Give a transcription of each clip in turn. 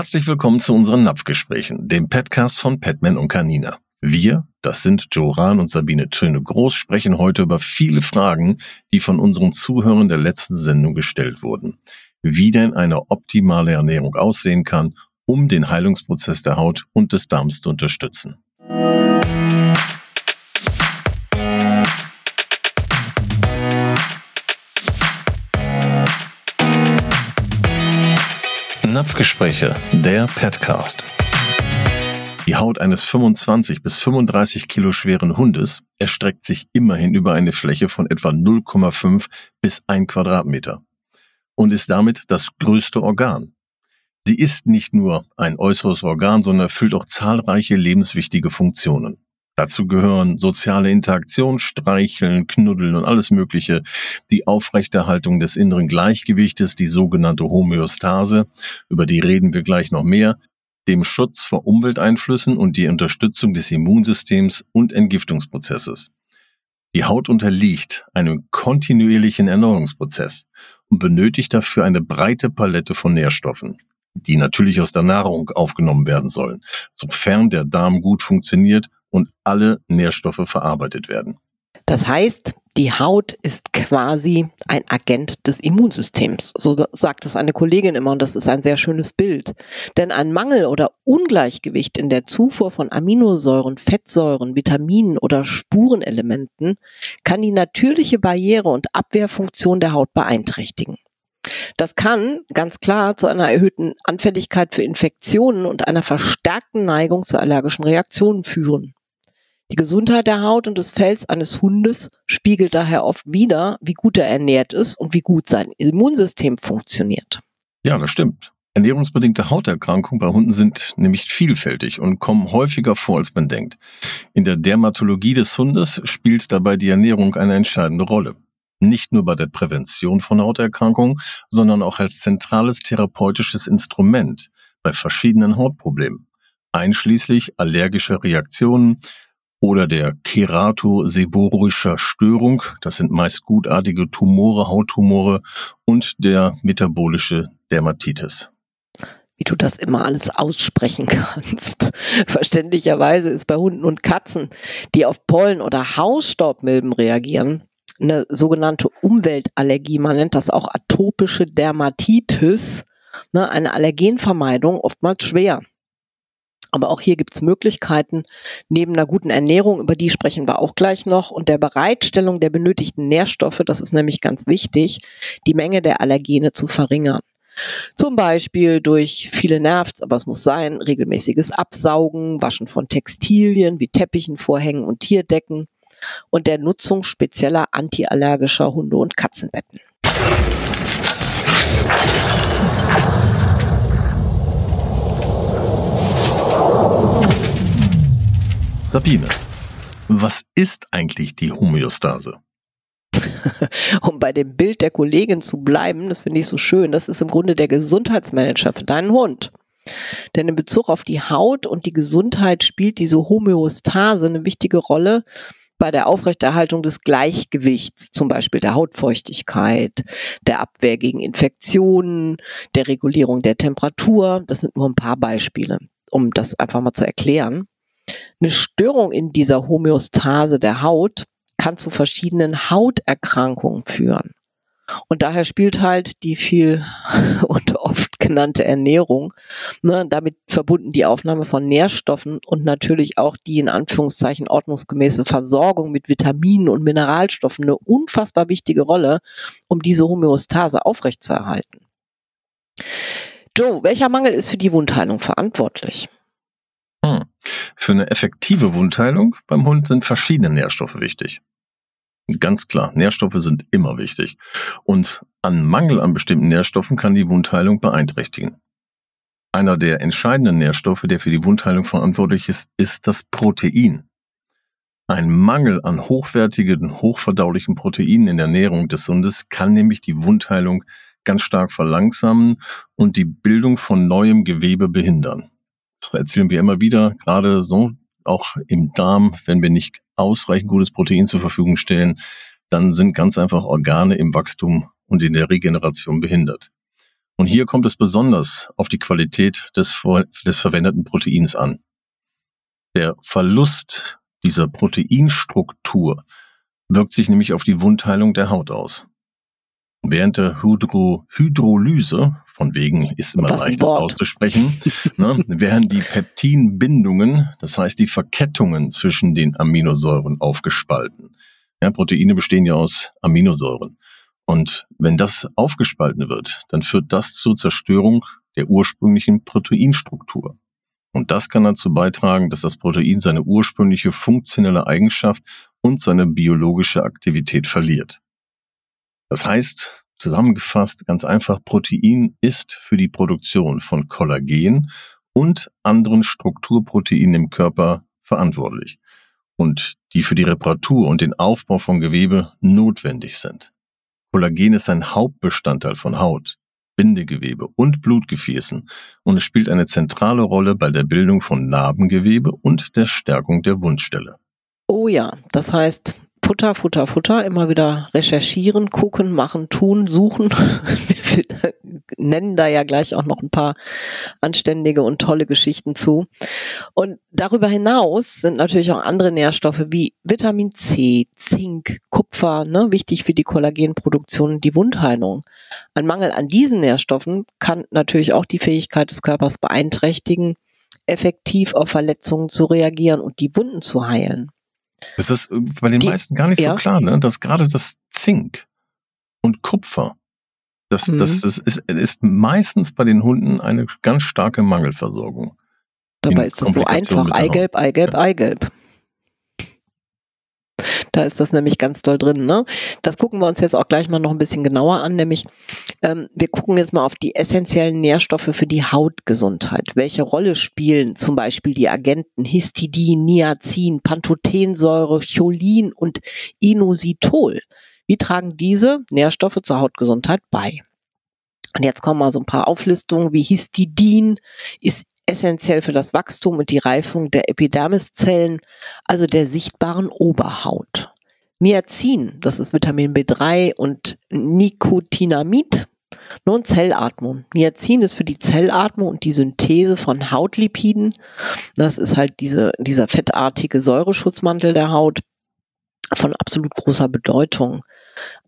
Herzlich willkommen zu unseren Napfgesprächen, dem Podcast von Petman und Canina. Wir, das sind Joran und Sabine Töne Groß, sprechen heute über viele Fragen, die von unseren Zuhörern der letzten Sendung gestellt wurden. Wie denn eine optimale Ernährung aussehen kann, um den Heilungsprozess der Haut und des Darms zu unterstützen. Napfgespräche, der Petcast. Die Haut eines 25 bis 35 Kilo schweren Hundes erstreckt sich immerhin über eine Fläche von etwa 0,5 bis 1 Quadratmeter und ist damit das größte Organ. Sie ist nicht nur ein äußeres Organ, sondern erfüllt auch zahlreiche lebenswichtige Funktionen. Dazu gehören soziale Interaktion, Streicheln, Knuddeln und alles Mögliche, die Aufrechterhaltung des inneren Gleichgewichtes, die sogenannte Homöostase, über die reden wir gleich noch mehr, dem Schutz vor Umwelteinflüssen und die Unterstützung des Immunsystems und Entgiftungsprozesses. Die Haut unterliegt einem kontinuierlichen Erneuerungsprozess und benötigt dafür eine breite Palette von Nährstoffen, die natürlich aus der Nahrung aufgenommen werden sollen, sofern der Darm gut funktioniert und alle Nährstoffe verarbeitet werden. Das heißt, die Haut ist quasi ein Agent des Immunsystems. So sagt es eine Kollegin immer und das ist ein sehr schönes Bild. Denn ein Mangel oder Ungleichgewicht in der Zufuhr von Aminosäuren, Fettsäuren, Vitaminen oder Spurenelementen kann die natürliche Barriere und Abwehrfunktion der Haut beeinträchtigen. Das kann ganz klar zu einer erhöhten Anfälligkeit für Infektionen und einer verstärkten Neigung zu allergischen Reaktionen führen. Die Gesundheit der Haut und des Fells eines Hundes spiegelt daher oft wider, wie gut er ernährt ist und wie gut sein Immunsystem funktioniert. Ja, das stimmt. Ernährungsbedingte Hauterkrankungen bei Hunden sind nämlich vielfältig und kommen häufiger vor, als man denkt. In der Dermatologie des Hundes spielt dabei die Ernährung eine entscheidende Rolle. Nicht nur bei der Prävention von Hauterkrankungen, sondern auch als zentrales therapeutisches Instrument bei verschiedenen Hautproblemen, einschließlich allergischer Reaktionen, oder der keratoseborischer Störung. Das sind meist gutartige Tumore, Hauttumore und der metabolische Dermatitis. Wie du das immer alles aussprechen kannst. Verständlicherweise ist bei Hunden und Katzen, die auf Pollen oder Hausstaubmilben reagieren, eine sogenannte Umweltallergie, man nennt das auch atopische Dermatitis, ne, eine Allergenvermeidung oftmals schwer. Aber auch hier gibt's Möglichkeiten, neben einer guten Ernährung, über die sprechen wir auch gleich noch, und der Bereitstellung der benötigten Nährstoffe, das ist nämlich ganz wichtig, die Menge der Allergene zu verringern. Zum Beispiel durch viele nervt, aber es muss sein, regelmäßiges Absaugen, Waschen von Textilien wie Teppichen, Vorhängen und Tierdecken und der Nutzung spezieller antiallergischer Hunde- und Katzenbetten. Sabine, was ist eigentlich die Homöostase? um bei dem Bild der Kollegin zu bleiben, das finde ich so schön, das ist im Grunde der Gesundheitsmanager für deinen Hund. Denn in Bezug auf die Haut und die Gesundheit spielt diese Homöostase eine wichtige Rolle bei der Aufrechterhaltung des Gleichgewichts, zum Beispiel der Hautfeuchtigkeit, der Abwehr gegen Infektionen, der Regulierung der Temperatur. Das sind nur ein paar Beispiele, um das einfach mal zu erklären. Eine Störung in dieser Homöostase der Haut kann zu verschiedenen Hauterkrankungen führen. Und daher spielt halt die viel und oft genannte Ernährung, ne, damit verbunden die Aufnahme von Nährstoffen und natürlich auch die in Anführungszeichen ordnungsgemäße Versorgung mit Vitaminen und Mineralstoffen eine unfassbar wichtige Rolle, um diese Homöostase aufrechtzuerhalten. Joe, welcher Mangel ist für die Wundheilung verantwortlich? Hm. Für eine effektive Wundheilung beim Hund sind verschiedene Nährstoffe wichtig. Ganz klar, Nährstoffe sind immer wichtig. Und an Mangel an bestimmten Nährstoffen kann die Wundheilung beeinträchtigen. Einer der entscheidenden Nährstoffe, der für die Wundheilung verantwortlich ist, ist das Protein. Ein Mangel an hochwertigen, hochverdaulichen Proteinen in der Ernährung des Hundes kann nämlich die Wundheilung ganz stark verlangsamen und die Bildung von neuem Gewebe behindern. Das erzählen wir immer wieder, gerade so auch im Darm, wenn wir nicht ausreichend gutes Protein zur Verfügung stellen, dann sind ganz einfach Organe im Wachstum und in der Regeneration behindert. Und hier kommt es besonders auf die Qualität des, des verwendeten Proteins an. Der Verlust dieser Proteinstruktur wirkt sich nämlich auf die Wundheilung der Haut aus. Während der Hydro Hydrolyse, von wegen ist immer leicht das auszusprechen, ne, werden die Peptinbindungen, das heißt die Verkettungen zwischen den Aminosäuren aufgespalten. Ja, Proteine bestehen ja aus Aminosäuren. Und wenn das aufgespalten wird, dann führt das zur Zerstörung der ursprünglichen Proteinstruktur. Und das kann dazu beitragen, dass das Protein seine ursprüngliche funktionelle Eigenschaft und seine biologische Aktivität verliert. Das heißt, zusammengefasst ganz einfach, Protein ist für die Produktion von Kollagen und anderen Strukturproteinen im Körper verantwortlich und die für die Reparatur und den Aufbau von Gewebe notwendig sind. Kollagen ist ein Hauptbestandteil von Haut, Bindegewebe und Blutgefäßen und es spielt eine zentrale Rolle bei der Bildung von Narbengewebe und der Stärkung der Wundstelle. Oh ja, das heißt, Futter, Futter, Futter, immer wieder recherchieren, gucken, machen, tun, suchen. Wir nennen da ja gleich auch noch ein paar anständige und tolle Geschichten zu. Und darüber hinaus sind natürlich auch andere Nährstoffe wie Vitamin C, Zink, Kupfer, ne, wichtig für die Kollagenproduktion und die Wundheilung. Ein Mangel an diesen Nährstoffen kann natürlich auch die Fähigkeit des Körpers beeinträchtigen, effektiv auf Verletzungen zu reagieren und die Wunden zu heilen. Das ist bei den die, meisten gar nicht ja. so klar, ne? dass gerade das Zink und Kupfer, das, mhm. das, das ist, ist meistens bei den Hunden eine ganz starke Mangelversorgung. Dabei ist es so einfach, Eigelb, Eigelb, ja. Eigelb. Da ist das nämlich ganz doll drin. Ne? Das gucken wir uns jetzt auch gleich mal noch ein bisschen genauer an, nämlich ähm, wir gucken jetzt mal auf die essentiellen Nährstoffe für die Hautgesundheit. Welche Rolle spielen zum Beispiel die Agenten Histidin, Niacin, Pantothensäure, Cholin und Inositol? Wie tragen diese Nährstoffe zur Hautgesundheit bei? Und jetzt kommen mal so ein paar Auflistungen wie Histidin ist essentiell für das Wachstum und die Reifung der Epidermiszellen, also der sichtbaren Oberhaut. Niacin, das ist Vitamin B3 und Nicotinamid, nun Zellatmung. Niacin ist für die Zellatmung und die Synthese von Hautlipiden. Das ist halt diese, dieser fettartige Säureschutzmantel der Haut von absolut großer Bedeutung.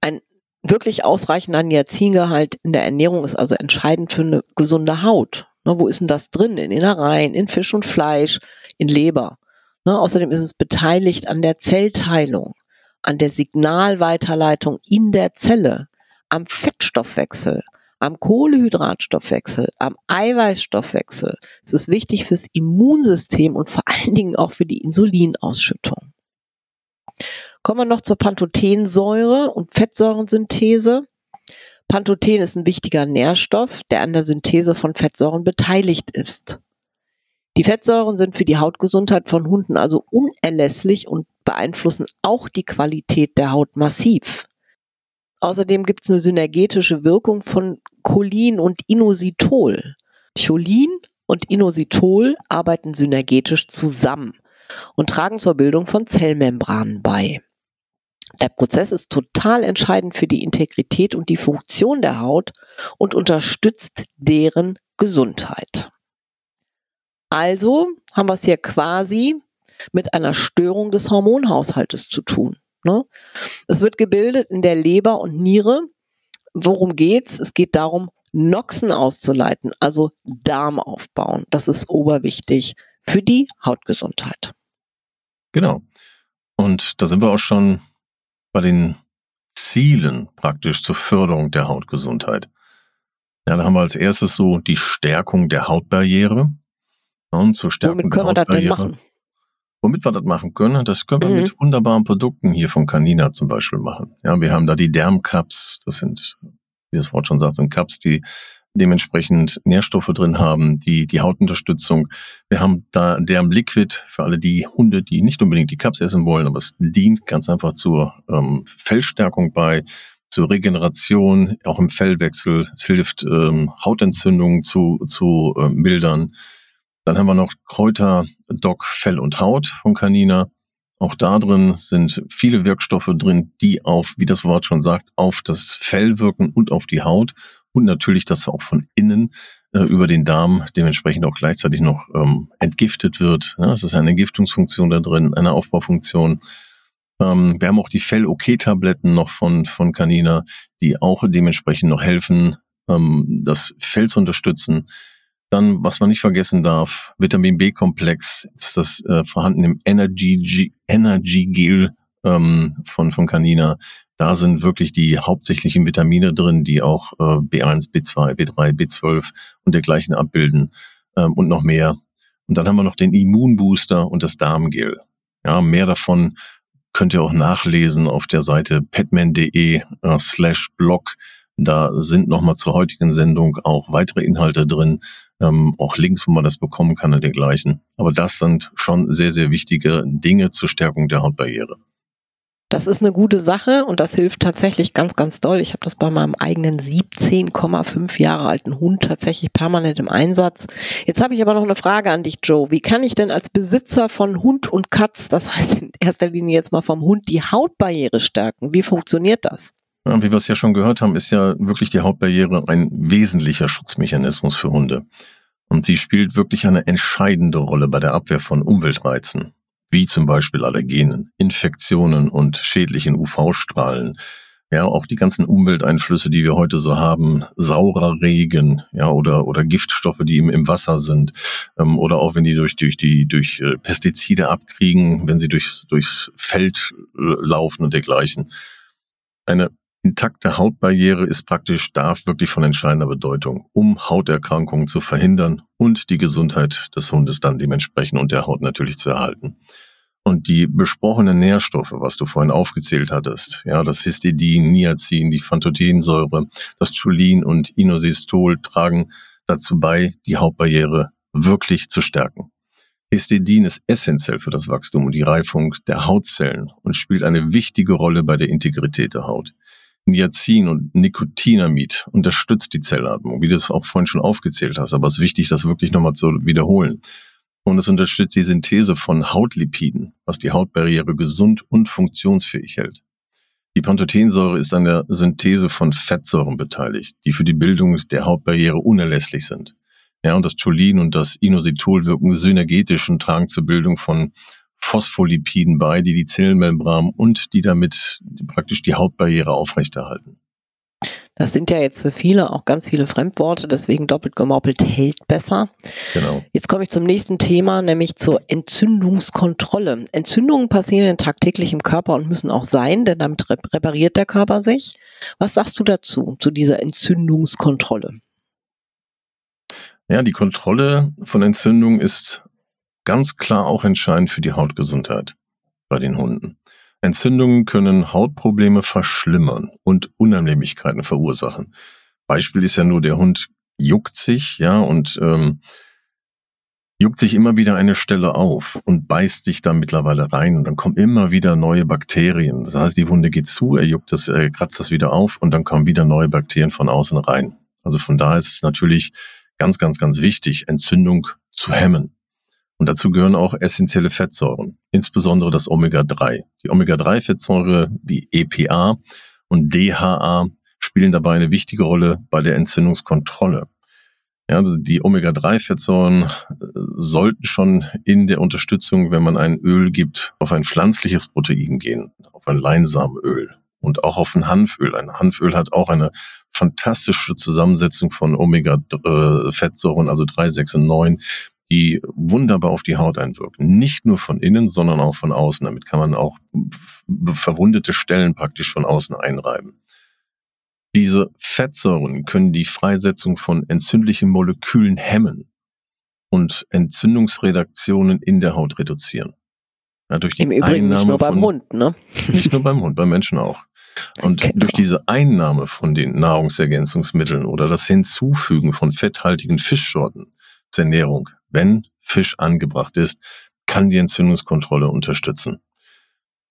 Ein wirklich ausreichender Niacingehalt in der Ernährung ist also entscheidend für eine gesunde Haut. Ne, wo ist denn das drin? In Innereien, in Fisch und Fleisch, in Leber. Ne, außerdem ist es beteiligt an der Zellteilung, an der Signalweiterleitung in der Zelle, am Fettstoffwechsel, am Kohlehydratstoffwechsel, am Eiweißstoffwechsel. Es ist wichtig fürs Immunsystem und vor allen Dingen auch für die Insulinausschüttung. Kommen wir noch zur Pantothensäure und Fettsäurensynthese. Pantothen ist ein wichtiger Nährstoff, der an der Synthese von Fettsäuren beteiligt ist. Die Fettsäuren sind für die Hautgesundheit von Hunden also unerlässlich und beeinflussen auch die Qualität der Haut massiv. Außerdem gibt es eine synergetische Wirkung von Cholin und Inositol. Cholin und Inositol arbeiten synergetisch zusammen und tragen zur Bildung von Zellmembranen bei. Der Prozess ist total entscheidend für die Integrität und die Funktion der Haut und unterstützt deren Gesundheit. Also haben wir es hier quasi mit einer Störung des Hormonhaushaltes zu tun. Ne? Es wird gebildet in der Leber und Niere. Worum geht's? Es geht darum, Noxen auszuleiten, also Darm aufbauen. Das ist oberwichtig für die Hautgesundheit. Genau. Und da sind wir auch schon bei den Zielen praktisch zur Förderung der Hautgesundheit. Ja, da haben wir als erstes so die Stärkung der Hautbarriere. Und zur Stärkung Womit können der wir das denn machen? Womit wir das machen können, das können wir mhm. mit wunderbaren Produkten hier von Canina zum Beispiel machen. Ja, wir haben da die Dermcups, das sind, wie das Wort schon sagt, sind Cups, die dementsprechend Nährstoffe drin haben, die die Hautunterstützung. Wir haben da Derm Liquid für alle die Hunde, die nicht unbedingt die Cups essen wollen, aber es dient ganz einfach zur ähm, Fellstärkung bei, zur Regeneration, auch im Fellwechsel. Es hilft ähm, Hautentzündungen zu, zu äh, mildern. Dann haben wir noch Kräuter, Doc, Fell und Haut von Canina. Auch da drin sind viele Wirkstoffe drin, die auf, wie das Wort schon sagt, auf das Fell wirken und auf die Haut und natürlich, dass auch von innen äh, über den Darm dementsprechend auch gleichzeitig noch ähm, entgiftet wird. Ja, es ist eine Entgiftungsfunktion da drin, eine Aufbaufunktion. Ähm, wir haben auch die Fell-OK-Tabletten noch von, von Canina, die auch dementsprechend noch helfen, ähm, das Fell zu unterstützen. Dann, was man nicht vergessen darf, Vitamin B-Komplex ist das äh, vorhanden im Energy, Energy Gel ähm, von, von Canina. Da sind wirklich die hauptsächlichen Vitamine drin, die auch äh, B1, B2, B3, B12 und dergleichen abbilden ähm, und noch mehr. Und dann haben wir noch den Immunbooster und das Darmgel. Ja, mehr davon könnt ihr auch nachlesen auf der Seite petman.de äh, slash blog. Da sind nochmal zur heutigen Sendung auch weitere Inhalte drin, ähm, auch Links, wo man das bekommen kann und dergleichen. Aber das sind schon sehr, sehr wichtige Dinge zur Stärkung der Hautbarriere. Das ist eine gute Sache und das hilft tatsächlich ganz, ganz doll. Ich habe das bei meinem eigenen 17,5 Jahre alten Hund tatsächlich permanent im Einsatz. Jetzt habe ich aber noch eine Frage an dich, Joe. Wie kann ich denn als Besitzer von Hund und Katz, das heißt in erster Linie jetzt mal vom Hund, die Hautbarriere stärken? Wie funktioniert das? Ja, wie wir es ja schon gehört haben, ist ja wirklich die Hautbarriere ein wesentlicher Schutzmechanismus für Hunde. Und sie spielt wirklich eine entscheidende Rolle bei der Abwehr von Umweltreizen wie zum Beispiel Allergenen, Infektionen und schädlichen UV-Strahlen. Ja, auch die ganzen Umwelteinflüsse, die wir heute so haben, saurer Regen, ja, oder, oder Giftstoffe, die im, im Wasser sind, ähm, oder auch wenn die durch, durch die, durch äh, Pestizide abkriegen, wenn sie durchs, durchs Feld äh, laufen und dergleichen. Eine intakte Hautbarriere ist praktisch, darf wirklich von entscheidender Bedeutung, um Hauterkrankungen zu verhindern und die Gesundheit des Hundes dann dementsprechend und der Haut natürlich zu erhalten. Und die besprochenen Nährstoffe, was du vorhin aufgezählt hattest, ja, das Histidin, Niacin, die Phantothensäure, das Cholin und Inositol tragen dazu bei, die Hautbarriere wirklich zu stärken. Histidin ist essentiell für das Wachstum und die Reifung der Hautzellen und spielt eine wichtige Rolle bei der Integrität der Haut. Niacin und Nikotinamid unterstützt die Zellatmung, wie du es auch vorhin schon aufgezählt hast, aber es ist wichtig, das wirklich nochmal zu wiederholen. Und es unterstützt die Synthese von Hautlipiden, was die Hautbarriere gesund und funktionsfähig hält. Die Pantothensäure ist an der Synthese von Fettsäuren beteiligt, die für die Bildung der Hautbarriere unerlässlich sind. Ja, und das Cholin und das Inositol wirken synergetisch und tragen zur Bildung von Phospholipiden bei, die die Zellenmembran und die damit praktisch die Hautbarriere aufrechterhalten. Das sind ja jetzt für viele auch ganz viele Fremdworte, deswegen doppelt gemoppelt hält besser. Genau. Jetzt komme ich zum nächsten Thema, nämlich zur Entzündungskontrolle. Entzündungen passieren tagtäglich im Körper und müssen auch sein, denn damit repariert der Körper sich. Was sagst du dazu, zu dieser Entzündungskontrolle? Ja, die Kontrolle von Entzündungen ist ganz klar auch entscheidend für die Hautgesundheit bei den Hunden. Entzündungen können Hautprobleme verschlimmern und Unannehmlichkeiten verursachen. Beispiel ist ja nur, der Hund juckt sich, ja, und ähm, juckt sich immer wieder eine Stelle auf und beißt sich da mittlerweile rein und dann kommen immer wieder neue Bakterien. Das heißt, die Wunde geht zu, er juckt das, er kratzt das wieder auf und dann kommen wieder neue Bakterien von außen rein. Also von daher ist es natürlich ganz, ganz, ganz wichtig, Entzündung zu hemmen. Und dazu gehören auch essentielle Fettsäuren, insbesondere das Omega-3. Die Omega-3-Fettsäure wie EPA und DHA spielen dabei eine wichtige Rolle bei der Entzündungskontrolle. Ja, also die Omega-3-Fettsäuren äh, sollten schon in der Unterstützung, wenn man ein Öl gibt, auf ein pflanzliches Protein gehen, auf ein Leinsamenöl und auch auf ein Hanföl. Ein Hanföl hat auch eine fantastische Zusammensetzung von Omega-Fettsäuren, also 3, 6 und 9, die wunderbar auf die Haut einwirken. Nicht nur von innen, sondern auch von außen. Damit kann man auch verwundete Stellen praktisch von außen einreiben. Diese Fettsäuren können die Freisetzung von entzündlichen Molekülen hemmen und Entzündungsredaktionen in der Haut reduzieren. Ja, durch die Im Übrigen Einnahme nicht nur beim von, Hund, ne? Nicht nur beim Hund, beim Menschen auch. Und genau. durch diese Einnahme von den Nahrungsergänzungsmitteln oder das Hinzufügen von fetthaltigen Fischsorten zur Ernährung wenn Fisch angebracht ist, kann die Entzündungskontrolle unterstützen.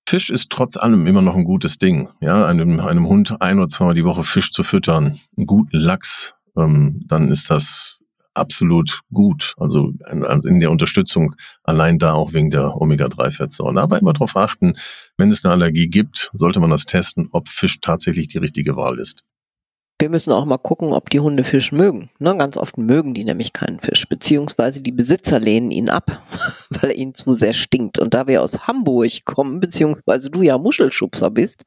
Fisch ist trotz allem immer noch ein gutes Ding. Ja, einem, einem Hund ein oder zweimal die Woche Fisch zu füttern, einen guten Lachs, ähm, dann ist das absolut gut. Also in der Unterstützung allein da auch wegen der Omega-3-Fettsäuren. Aber immer darauf achten, wenn es eine Allergie gibt, sollte man das testen, ob Fisch tatsächlich die richtige Wahl ist. Wir müssen auch mal gucken, ob die Hunde Fisch mögen. Ne, ganz oft mögen die nämlich keinen Fisch, beziehungsweise die Besitzer lehnen ihn ab, weil er ihnen zu sehr stinkt. Und da wir aus Hamburg kommen, beziehungsweise du ja Muschelschubser bist,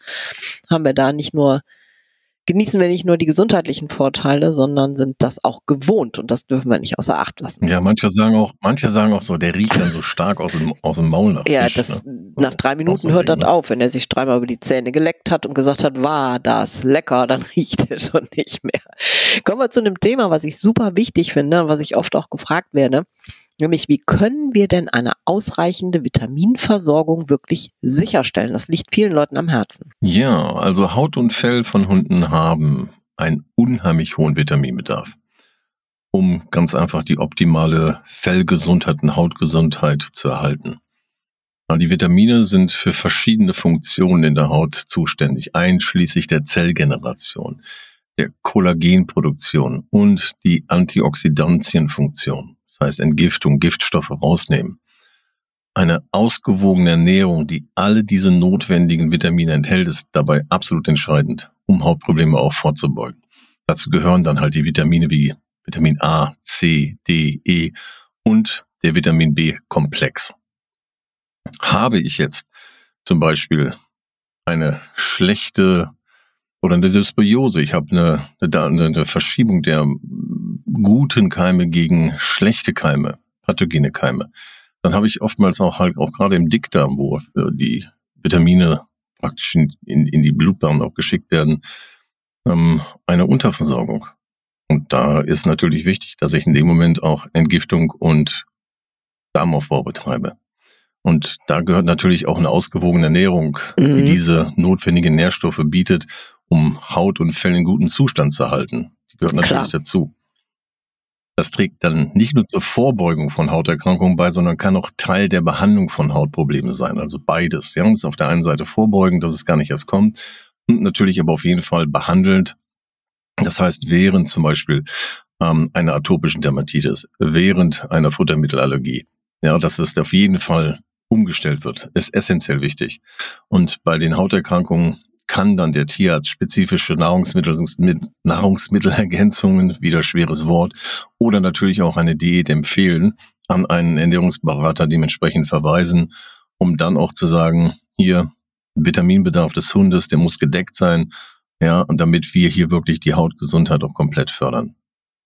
haben wir da nicht nur genießen wir nicht nur die gesundheitlichen Vorteile, sondern sind das auch gewohnt und das dürfen wir nicht außer Acht lassen. Ja, manche sagen auch, manche sagen auch so, der riecht dann so stark aus dem, aus dem Maul nach Ja, Fisch, das, ne? nach drei Minuten hört das ne? auf. Wenn er sich dreimal über die Zähne geleckt hat und gesagt hat, war das lecker, dann riecht er schon nicht mehr. Kommen wir zu einem Thema, was ich super wichtig finde und was ich oft auch gefragt werde. Nämlich, wie können wir denn eine ausreichende Vitaminversorgung wirklich sicherstellen? Das liegt vielen Leuten am Herzen. Ja, also Haut und Fell von Hunden haben einen unheimlich hohen Vitaminbedarf, um ganz einfach die optimale Fellgesundheit und Hautgesundheit zu erhalten. Die Vitamine sind für verschiedene Funktionen in der Haut zuständig, einschließlich der Zellgeneration, der Kollagenproduktion und die Antioxidantienfunktion das heißt Entgiftung, Giftstoffe rausnehmen. Eine ausgewogene Ernährung, die alle diese notwendigen Vitamine enthält, ist dabei absolut entscheidend, um Hautprobleme auch vorzubeugen. Dazu gehören dann halt die Vitamine wie Vitamin A, C, D, E und der Vitamin B-Komplex. Habe ich jetzt zum Beispiel eine schlechte oder eine Dysbiose, ich habe eine, eine, eine Verschiebung der guten Keime gegen schlechte Keime, pathogene Keime, dann habe ich oftmals auch halt auch gerade im Dickdarm, wo äh, die Vitamine praktisch in, in, in die Blutbahn auch geschickt werden, ähm, eine Unterversorgung. Und da ist natürlich wichtig, dass ich in dem Moment auch Entgiftung und Darmaufbau betreibe. Und da gehört natürlich auch eine ausgewogene Ernährung, mhm. die diese notwendigen Nährstoffe bietet, um Haut und Fell in guten Zustand zu halten. Die gehört natürlich Klar. dazu. Das trägt dann nicht nur zur Vorbeugung von Hauterkrankungen bei, sondern kann auch Teil der Behandlung von Hautproblemen sein. Also beides. Ja, das ist auf der einen Seite vorbeugen, dass es gar nicht erst kommt. Und natürlich aber auf jeden Fall behandelt. Das heißt, während zum Beispiel ähm, einer atopischen Dermatitis, während einer Futtermittelallergie, ja, dass es auf jeden Fall umgestellt wird, ist essentiell wichtig. Und bei den Hauterkrankungen kann dann der Tierarzt spezifische Nahrungsmittel, Nahrungsmittelergänzungen, wieder schweres Wort, oder natürlich auch eine Diät empfehlen, an einen Ernährungsberater dementsprechend verweisen, um dann auch zu sagen, hier Vitaminbedarf des Hundes, der muss gedeckt sein, ja, und damit wir hier wirklich die Hautgesundheit auch komplett fördern.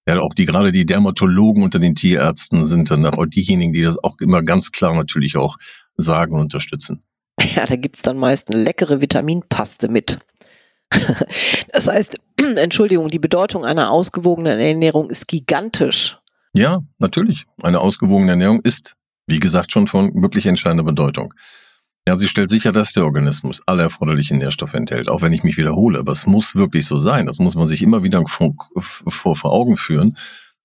Ja, auch die, gerade die Dermatologen unter den Tierärzten sind dann auch diejenigen, die das auch immer ganz klar natürlich auch sagen und unterstützen. Ja, da gibt's dann meist eine leckere Vitaminpaste mit. Das heißt, Entschuldigung, die Bedeutung einer ausgewogenen Ernährung ist gigantisch. Ja, natürlich. Eine ausgewogene Ernährung ist, wie gesagt, schon von wirklich entscheidender Bedeutung. Ja, sie stellt sicher, dass der Organismus alle erforderlichen Nährstoffe enthält, auch wenn ich mich wiederhole. Aber es muss wirklich so sein. Das muss man sich immer wieder vor, vor, vor Augen führen,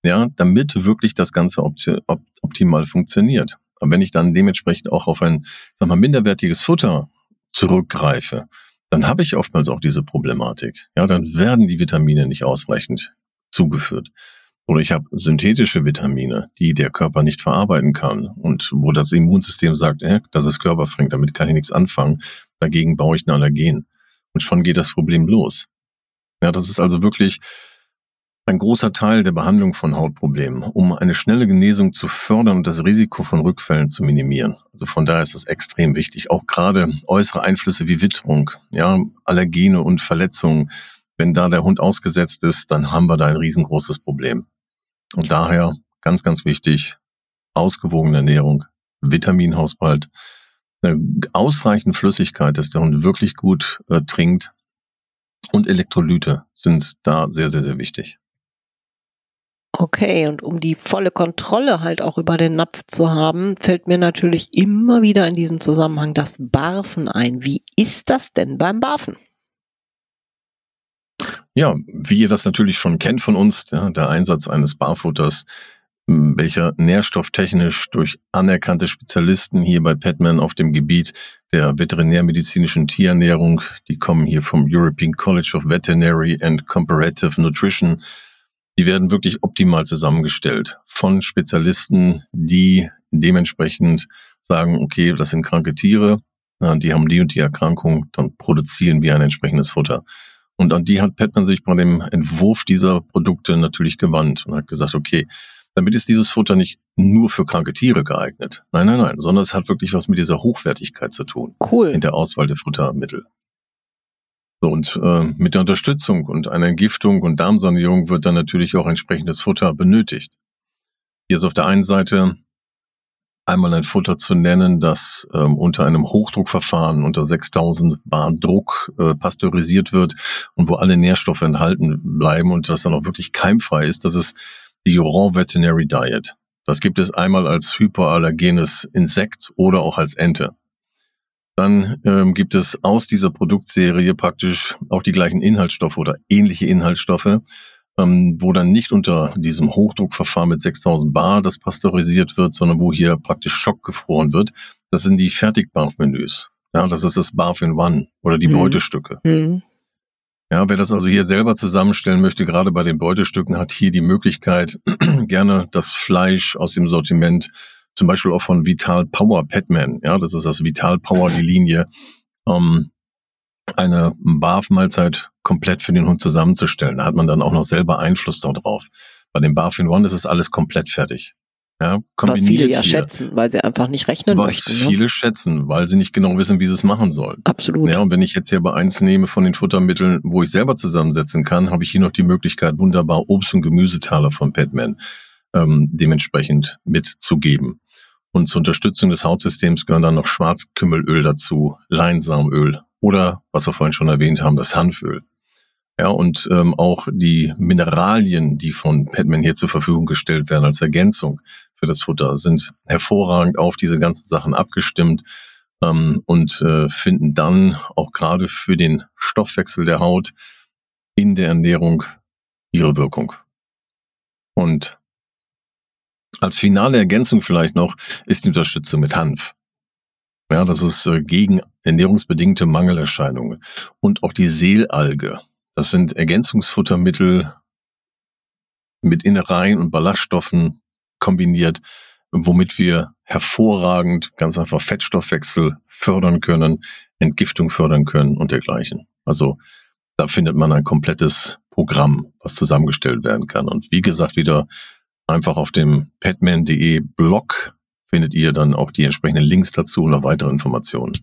ja, damit wirklich das Ganze optimal funktioniert. Und wenn ich dann dementsprechend auch auf ein, sag mal, minderwertiges Futter zurückgreife, dann habe ich oftmals auch diese Problematik. Ja, dann werden die Vitamine nicht ausreichend zugeführt. Oder ich habe synthetische Vitamine, die der Körper nicht verarbeiten kann und wo das Immunsystem sagt, äh, das ist körperfremd, damit kann ich nichts anfangen. Dagegen baue ich ein Allergen. Und schon geht das Problem los. Ja, das ist also wirklich ein großer Teil der Behandlung von Hautproblemen, um eine schnelle Genesung zu fördern und das Risiko von Rückfällen zu minimieren. Also von daher ist es extrem wichtig. Auch gerade äußere Einflüsse wie Witterung, ja, Allergene und Verletzungen. Wenn da der Hund ausgesetzt ist, dann haben wir da ein riesengroßes Problem. Und daher ganz, ganz wichtig, ausgewogene Ernährung, Vitaminhaushalt, ausreichend Flüssigkeit, dass der Hund wirklich gut äh, trinkt und Elektrolyte sind da sehr, sehr, sehr wichtig. Okay, und um die volle Kontrolle halt auch über den Napf zu haben, fällt mir natürlich immer wieder in diesem Zusammenhang das Barfen ein. Wie ist das denn beim Barfen? Ja, wie ihr das natürlich schon kennt von uns, ja, der Einsatz eines Barfutters, welcher nährstofftechnisch durch anerkannte Spezialisten hier bei Petman auf dem Gebiet der veterinärmedizinischen Tierernährung, die kommen hier vom European College of Veterinary and Comparative Nutrition, die werden wirklich optimal zusammengestellt von Spezialisten, die dementsprechend sagen, okay, das sind kranke Tiere, die haben die und die Erkrankung, dann produzieren wir ein entsprechendes Futter. Und an die hat Petman sich bei dem Entwurf dieser Produkte natürlich gewandt und hat gesagt, okay, damit ist dieses Futter nicht nur für kranke Tiere geeignet. Nein, nein, nein, sondern es hat wirklich was mit dieser Hochwertigkeit zu tun. Cool. In der Auswahl der Futtermittel. Und äh, mit der Unterstützung und einer Entgiftung und Darmsanierung wird dann natürlich auch entsprechendes Futter benötigt. Hier ist auf der einen Seite einmal ein Futter zu nennen, das ähm, unter einem Hochdruckverfahren unter 6000 Bar Druck äh, pasteurisiert wird und wo alle Nährstoffe enthalten bleiben und das dann auch wirklich keimfrei ist. Das ist die Raw Veterinary Diet. Das gibt es einmal als hyperallergenes Insekt oder auch als Ente. Dann ähm, gibt es aus dieser Produktserie praktisch auch die gleichen Inhaltsstoffe oder ähnliche Inhaltsstoffe, ähm, wo dann nicht unter diesem Hochdruckverfahren mit 6000 Bar das pasteurisiert wird, sondern wo hier praktisch schockgefroren wird. Das sind die Fertigbarf-Menüs. Ja, das ist das Barf in One oder die mhm. Beutestücke. Mhm. Ja, wer das also hier selber zusammenstellen möchte, gerade bei den Beutestücken, hat hier die Möglichkeit, gerne das Fleisch aus dem Sortiment, zum Beispiel auch von Vital Power Petman, ja, das ist das Vital Power, die Linie, ähm, eine BAF-Mahlzeit komplett für den Hund zusammenzustellen. Da hat man dann auch noch selber Einfluss darauf. Bei dem BAF in One ist es alles komplett fertig. Ja, was viele ja hier. schätzen, weil sie einfach nicht rechnen was möchten. Was ne? viele schätzen, weil sie nicht genau wissen, wie sie es machen sollen. Absolut. Ja, und wenn ich jetzt hier bei eins nehme von den Futtermitteln, wo ich selber zusammensetzen kann, habe ich hier noch die Möglichkeit, wunderbar Obst- und Gemüsetaler von Petman ähm, dementsprechend mitzugeben. Und zur Unterstützung des Hautsystems gehören dann noch Schwarzkümmelöl dazu, Leinsamöl oder, was wir vorhin schon erwähnt haben, das Hanföl. Ja, und ähm, auch die Mineralien, die von Petman hier zur Verfügung gestellt werden als Ergänzung für das Futter, sind hervorragend auf diese ganzen Sachen abgestimmt ähm, und äh, finden dann auch gerade für den Stoffwechsel der Haut in der Ernährung ihre Wirkung. Und als finale Ergänzung vielleicht noch ist die Unterstützung mit Hanf. Ja, das ist äh, gegen ernährungsbedingte Mangelerscheinungen. Und auch die Seelalge. Das sind Ergänzungsfuttermittel mit Innereien und Ballaststoffen kombiniert, womit wir hervorragend ganz einfach Fettstoffwechsel fördern können, Entgiftung fördern können und dergleichen. Also da findet man ein komplettes Programm, was zusammengestellt werden kann. Und wie gesagt, wieder einfach auf dem petman.de Blog findet ihr dann auch die entsprechenden Links dazu und noch weitere Informationen.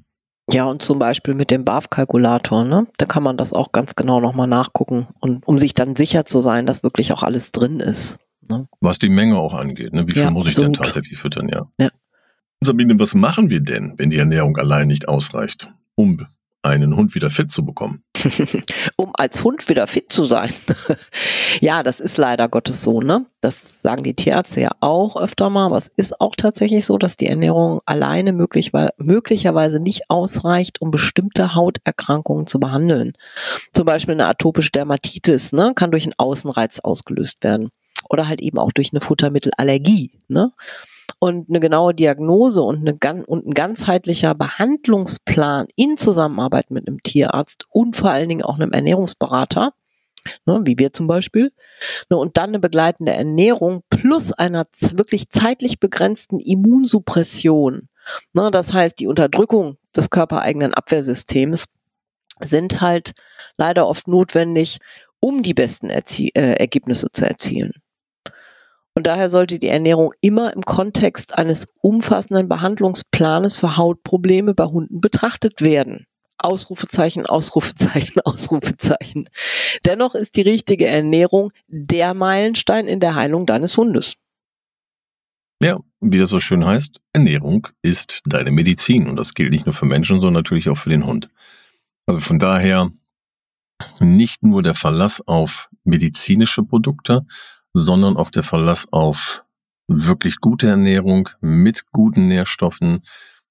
Ja, und zum Beispiel mit dem BAF-Kalkulator, ne? Da kann man das auch ganz genau nochmal nachgucken und um sich dann sicher zu sein, dass wirklich auch alles drin ist. Ne? Was die Menge auch angeht, ne? Wie viel ja, muss ich denn tatsächlich füttern, ja? ja. Sabine, was machen wir denn, wenn die Ernährung allein nicht ausreicht, um einen Hund wieder fit zu bekommen? um als Hund wieder fit zu sein. ja, das ist leider Gottes so, ne? Das sagen die Tierärzte ja auch öfter mal, aber es ist auch tatsächlich so, dass die Ernährung alleine möglich, möglicherweise nicht ausreicht, um bestimmte Hauterkrankungen zu behandeln. Zum Beispiel eine atopische Dermatitis, ne, kann durch einen Außenreiz ausgelöst werden. Oder halt eben auch durch eine Futtermittelallergie, ne? Und eine genaue Diagnose und, eine, und ein ganzheitlicher Behandlungsplan in Zusammenarbeit mit einem Tierarzt und vor allen Dingen auch einem Ernährungsberater, ne, wie wir zum Beispiel, ne, und dann eine begleitende Ernährung plus einer wirklich zeitlich begrenzten Immunsuppression. Ne, das heißt, die Unterdrückung des körpereigenen Abwehrsystems sind halt leider oft notwendig, um die besten Erzie äh, Ergebnisse zu erzielen. Und daher sollte die Ernährung immer im Kontext eines umfassenden Behandlungsplanes für Hautprobleme bei Hunden betrachtet werden. Ausrufezeichen, Ausrufezeichen, Ausrufezeichen. Dennoch ist die richtige Ernährung der Meilenstein in der Heilung deines Hundes. Ja, wie das so schön heißt, Ernährung ist deine Medizin. Und das gilt nicht nur für Menschen, sondern natürlich auch für den Hund. Also von daher nicht nur der Verlass auf medizinische Produkte, sondern auch der Verlass auf wirklich gute Ernährung mit guten Nährstoffen,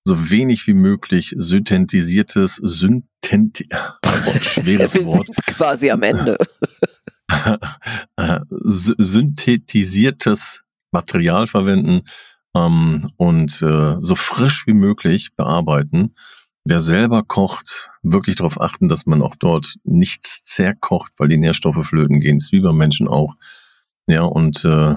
so wenig wie möglich synthetisiertes, syntheti oh, schweres Wir Wort. Sind quasi am Ende. synthetisiertes Material verwenden ähm, und äh, so frisch wie möglich bearbeiten. Wer selber kocht, wirklich darauf achten, dass man auch dort nichts zerkocht, weil die Nährstoffe flöten gehen. Wie bei Menschen auch. Ja, und äh,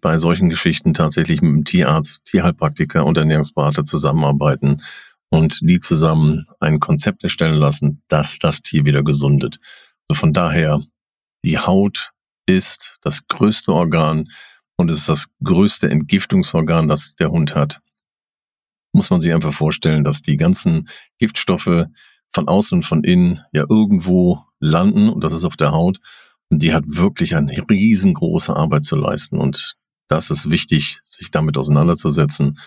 bei solchen Geschichten tatsächlich mit dem Tierarzt, Tierheilpraktiker und Ernährungsberater zusammenarbeiten und die zusammen ein Konzept erstellen lassen, dass das Tier wieder gesundet. So von daher, die Haut ist das größte Organ und es ist das größte Entgiftungsorgan, das der Hund hat. Muss man sich einfach vorstellen, dass die ganzen Giftstoffe von außen und von innen ja irgendwo landen und das ist auf der Haut. Die hat wirklich eine riesengroße Arbeit zu leisten und das ist wichtig, sich damit auseinanderzusetzen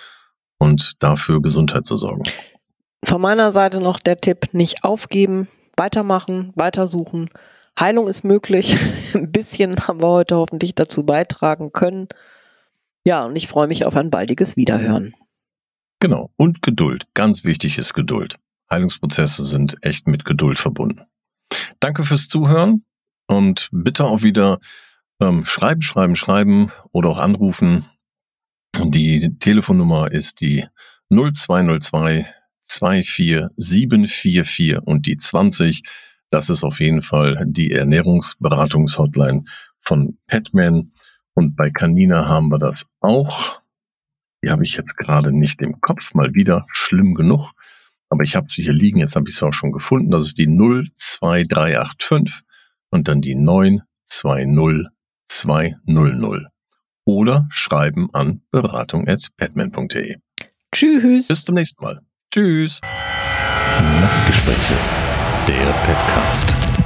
und dafür Gesundheit zu sorgen. Von meiner Seite noch der Tipp, nicht aufgeben, weitermachen, weitersuchen. Heilung ist möglich. Ein bisschen haben wir heute hoffentlich dazu beitragen können. Ja, und ich freue mich auf ein baldiges Wiederhören. Genau. Und Geduld. Ganz wichtig ist Geduld. Heilungsprozesse sind echt mit Geduld verbunden. Danke fürs Zuhören und bitte auch wieder ähm, schreiben, schreiben, schreiben oder auch anrufen. Die Telefonnummer ist die 0202 24744 und die 20. Das ist auf jeden Fall die Ernährungsberatungshotline von Petman. Und bei Canina haben wir das auch. Die habe ich jetzt gerade nicht im Kopf, mal wieder schlimm genug. Aber ich habe sie hier liegen, jetzt habe ich sie auch schon gefunden. Das ist die 02385 und dann die 920200. Oder schreiben an beratung.petman.de. Tschüss. Bis zum nächsten Mal. Tschüss. Nachtgespräche. Der Podcast.